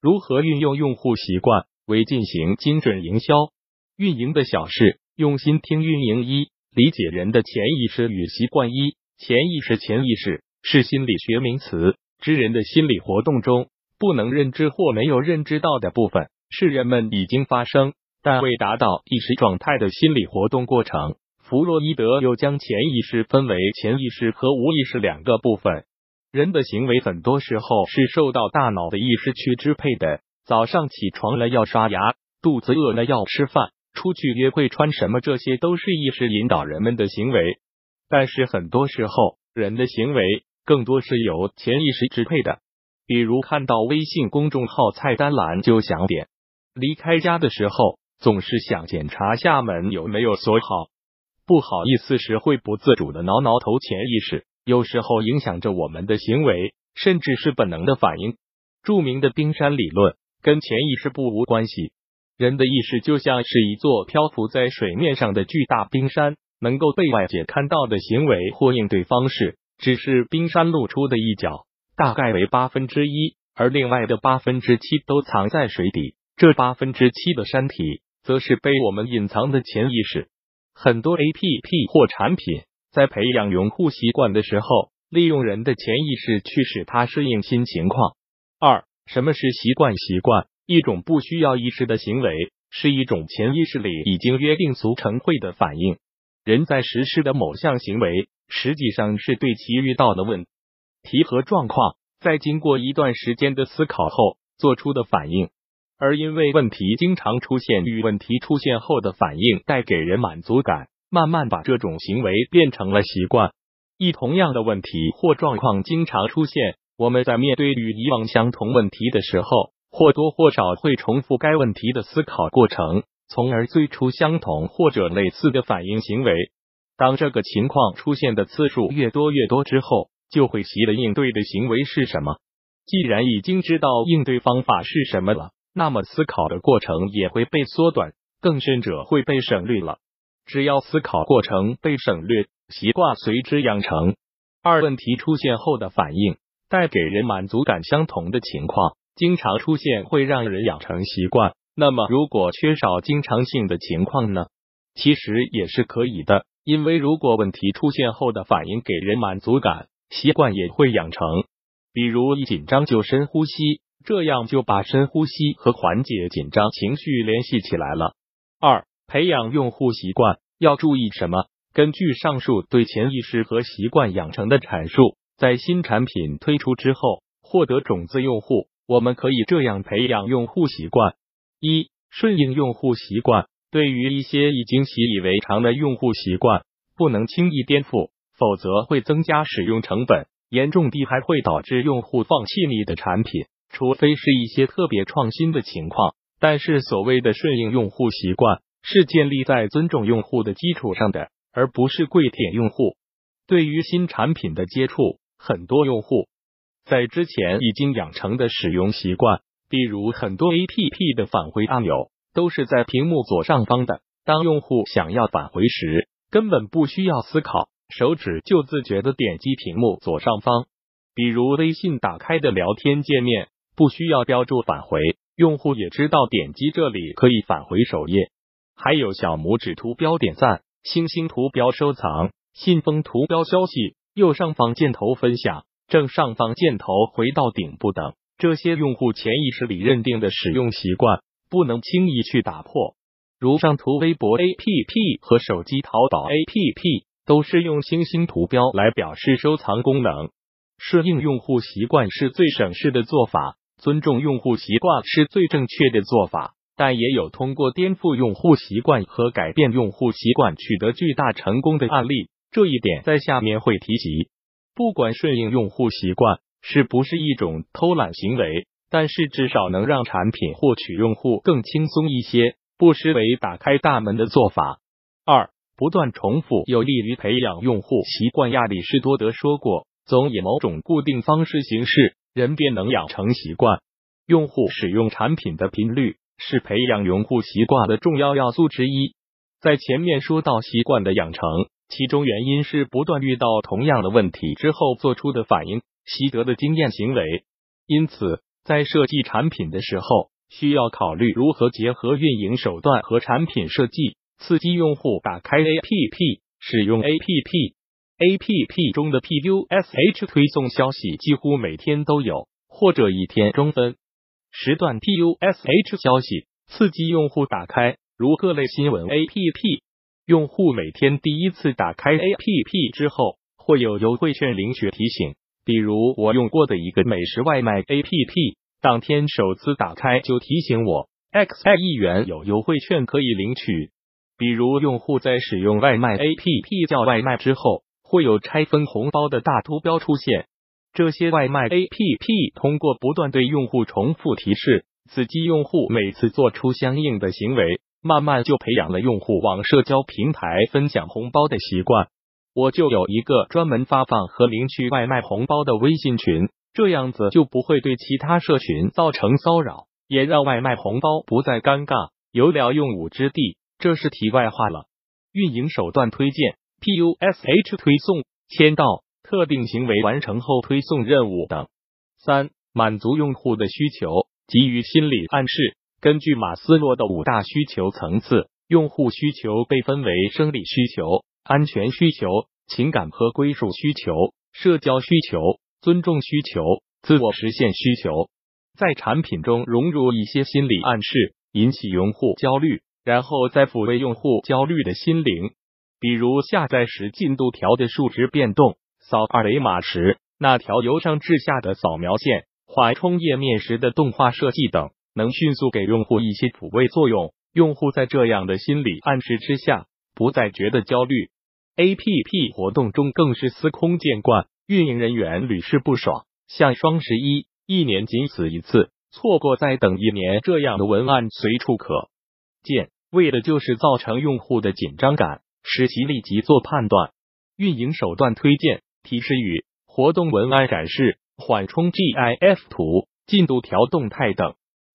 如何运用用户习惯为进行精准营销？运营的小事，用心听运营一，理解人的潜意识与习惯一。潜意识、潜意识是心理学名词，知人的心理活动中不能认知或没有认知到的部分，是人们已经发生但未达到意识状态的心理活动过程。弗洛伊德又将潜意识分为潜意识和无意识两个部分。人的行为很多时候是受到大脑的意识去支配的。早上起床了要刷牙，肚子饿了要吃饭，出去约会穿什么，这些都是意识引导人们的行为。但是很多时候，人的行为更多是由潜意识支配的。比如看到微信公众号菜单栏就想点，离开家的时候总是想检查下门有没有锁好，不好意思时会不自主的挠挠头，潜意识。有时候影响着我们的行为，甚至是本能的反应。著名的冰山理论跟潜意识不无关系。人的意识就像是一座漂浮在水面上的巨大冰山，能够被外界看到的行为或应对方式，只是冰山露出的一角，大概为八分之一，而另外的八分之七都藏在水底。这八分之七的山体，则是被我们隐藏的潜意识。很多 A P P 或产品。在培养用户习惯的时候，利用人的潜意识去使他适应新情况。二，什么是习惯？习惯一种不需要意识的行为，是一种潜意识里已经约定俗成会的反应。人在实施的某项行为，实际上是对其遇到的问题和状况，在经过一段时间的思考后做出的反应。而因为问题经常出现与问题出现后的反应带给人满足感。慢慢把这种行为变成了习惯。一同样的问题或状况经常出现，我们在面对与以往相同问题的时候，或多或少会重复该问题的思考过程，从而最初相同或者类似的反应行为。当这个情况出现的次数越多越多之后，就会习了应对的行为是什么。既然已经知道应对方法是什么了，那么思考的过程也会被缩短，更甚者会被省略了。只要思考过程被省略，习惯随之养成。二问题出现后的反应，带给人满足感相同的情况，经常出现会让人养成习惯。那么，如果缺少经常性的情况呢？其实也是可以的，因为如果问题出现后的反应给人满足感，习惯也会养成。比如一紧张就深呼吸，这样就把深呼吸和缓解紧张情绪联系起来了。二。培养用户习惯要注意什么？根据上述对潜意识和习惯养成的阐述，在新产品推出之后获得种子用户，我们可以这样培养用户习惯：一、顺应用户习惯。对于一些已经习以为常的用户习惯，不能轻易颠覆，否则会增加使用成本，严重地还会导致用户放弃你的产品。除非是一些特别创新的情况，但是所谓的顺应用户习惯。是建立在尊重用户的基础上的，而不是跪舔用户。对于新产品的接触，很多用户在之前已经养成的使用习惯，比如很多 A P P 的返回按钮都是在屏幕左上方的。当用户想要返回时，根本不需要思考，手指就自觉的点击屏幕左上方。比如微信打开的聊天界面，不需要标注返回，用户也知道点击这里可以返回首页。还有小拇指图标点赞、星星图标收藏、信封图标消息、右上方箭头分享、正上方箭头回到顶部等，这些用户潜意识里认定的使用习惯，不能轻易去打破。如上图微博 APP 和手机淘宝 APP 都是用星星图标来表示收藏功能。顺应用户习惯是最省事的做法，尊重用户习惯是最正确的做法。但也有通过颠覆用户习惯和改变用户习惯取得巨大成功的案例，这一点在下面会提及。不管顺应用户习惯是不是一种偷懒行为，但是至少能让产品获取用户更轻松一些，不失为打开大门的做法。二，不断重复有利于培养用户习惯。亚里士多德说过，总以某种固定方式行事，人便能养成习惯。用户使用产品的频率。是培养用户习惯的重要要素之一。在前面说到习惯的养成，其中原因是不断遇到同样的问题之后做出的反应，习得的经验行为。因此，在设计产品的时候，需要考虑如何结合运营手段和产品设计，刺激用户打开 APP、使用 APP。APP 中的 PUSH 推送消息几乎每天都有，或者一天中分时段 PUSH 消息，刺激用户打开，如各类新闻 APP。用户每天第一次打开 APP 之后，会有优惠券领取提醒。比如我用过的一个美食外卖 APP，当天首次打开就提醒我 X 一元有优惠券可以领取。比如用户在使用外卖 APP 叫外卖之后，会有拆分红包的大图标出现。这些外卖 APP 通过不断对用户重复提示，刺激用户每次做出相应的行为。慢慢就培养了用户往社交平台分享红包的习惯。我就有一个专门发放和领取外卖红包的微信群，这样子就不会对其他社群造成骚扰，也让外卖红包不再尴尬，有了用武之地。这是题外话了。运营手段推荐：PUSH 推送、签到、特定行为完成后推送任务等。三、满足用户的需求，给予心理暗示。根据马斯洛的五大需求层次，用户需求被分为生理需求、安全需求、情感和归属需求、社交需求、尊重需求、自我实现需求。在产品中融入一些心理暗示，引起用户焦虑，然后再抚慰用户焦虑的心灵。比如下载时进度条的数值变动，扫二维码时那条由上至下的扫描线，缓冲页面时的动画设计等。能迅速给用户一些抚慰作用，用户在这样的心理暗示之下，不再觉得焦虑。A P P 活动中更是司空见惯，运营人员屡试不爽。像双十一，一年仅此一次，错过再等一年，这样的文案随处可见，为的就是造成用户的紧张感，使其立即做判断。运营手段推荐、提示语、活动文案展示、缓冲 G I F 图、进度条动态等。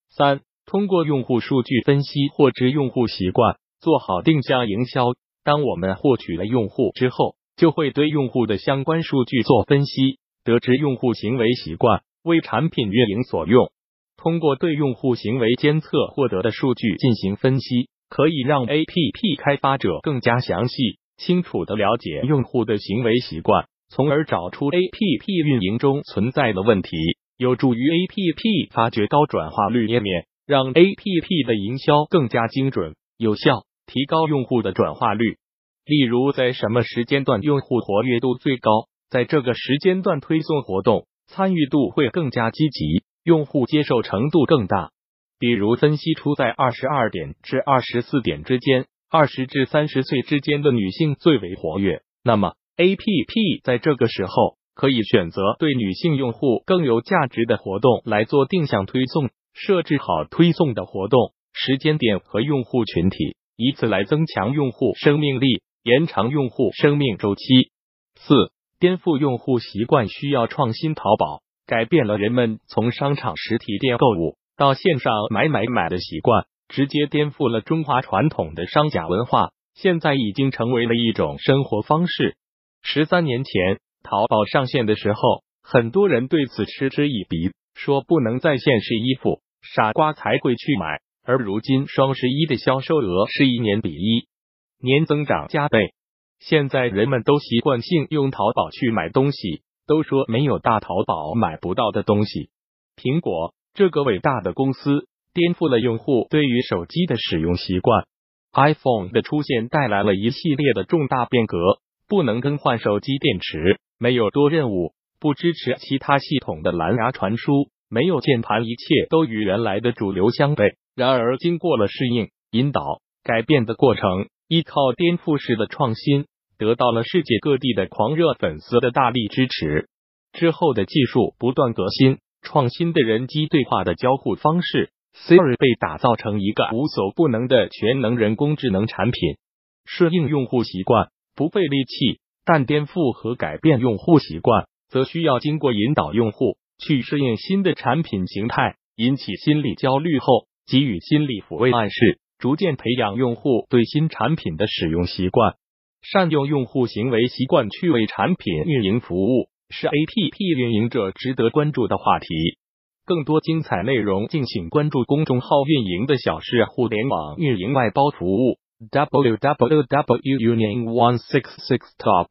三、通过用户数据分析获知用户习惯，做好定向营销。当我们获取了用户之后，就会对用户的相关数据做分析，得知用户行为习惯，为产品运营所用。通过对用户行为监测获得的数据进行分析，可以让 APP 开发者更加详细、清楚的了解用户的行为习惯，从而找出 APP 运营中存在的问题。有助于 A P P 发掘高转化率页面，让 A P P 的营销更加精准有效，提高用户的转化率。例如，在什么时间段用户活跃度最高，在这个时间段推送活动，参与度会更加积极，用户接受程度更大。比如，分析出在二十二点至二十四点之间，二十至三十岁之间的女性最为活跃，那么 A P P 在这个时候。可以选择对女性用户更有价值的活动来做定向推送，设置好推送的活动时间点和用户群体，以此来增强用户生命力，延长用户生命周期。四、颠覆用户习惯需要创新。淘宝改变了人们从商场实体店购物到线上买买买的习惯，直接颠覆了中华传统的商家文化，现在已经成为了一种生活方式。十三年前。淘宝上线的时候，很多人对此嗤之以鼻，说不能在线试衣服，傻瓜才会去买。而如今双十一的销售额是一年比一年增长加倍，现在人们都习惯性用淘宝去买东西，都说没有大淘宝买不到的东西。苹果这个伟大的公司颠覆了用户对于手机的使用习惯，iPhone 的出现带来了一系列的重大变革，不能更换手机电池。没有多任务，不支持其他系统的蓝牙传输，没有键盘，一切都与原来的主流相悖。然而，经过了适应、引导、改变的过程，依靠颠覆式的创新，得到了世界各地的狂热粉丝的大力支持。之后的技术不断革新，创新的人机对话的交互方式，Siri 被打造成一个无所不能的全能人工智能产品，适应用户习惯，不费力气。但颠覆和改变用户习惯，则需要经过引导用户去适应新的产品形态，引起心理焦虑后，给予心理抚慰暗示，逐渐培养用户对新产品的使用习惯。善用用户行为习惯去为产品运营服务，是 A P P 运营者值得关注的话题。更多精彩内容，敬请关注公众号“运营的小事互联网运营外包服务 www.union166top